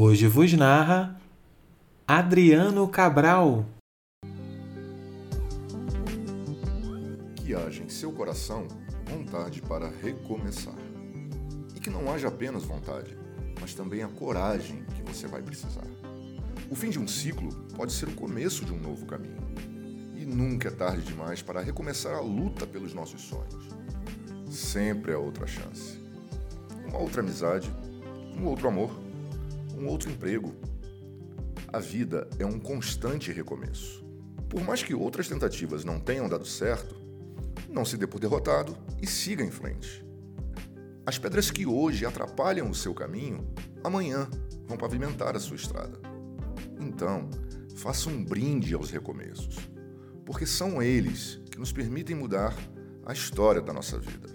Hoje vos narra Adriano Cabral. Que haja em seu coração vontade para recomeçar. E que não haja apenas vontade, mas também a coragem que você vai precisar. O fim de um ciclo pode ser o começo de um novo caminho. E nunca é tarde demais para recomeçar a luta pelos nossos sonhos. Sempre há outra chance. Uma outra amizade, um outro amor, um outro emprego. A vida é um constante recomeço. Por mais que outras tentativas não tenham dado certo, não se dê por derrotado e siga em frente. As pedras que hoje atrapalham o seu caminho, amanhã vão pavimentar a sua estrada. Então, faça um brinde aos recomeços, porque são eles que nos permitem mudar a história da nossa vida.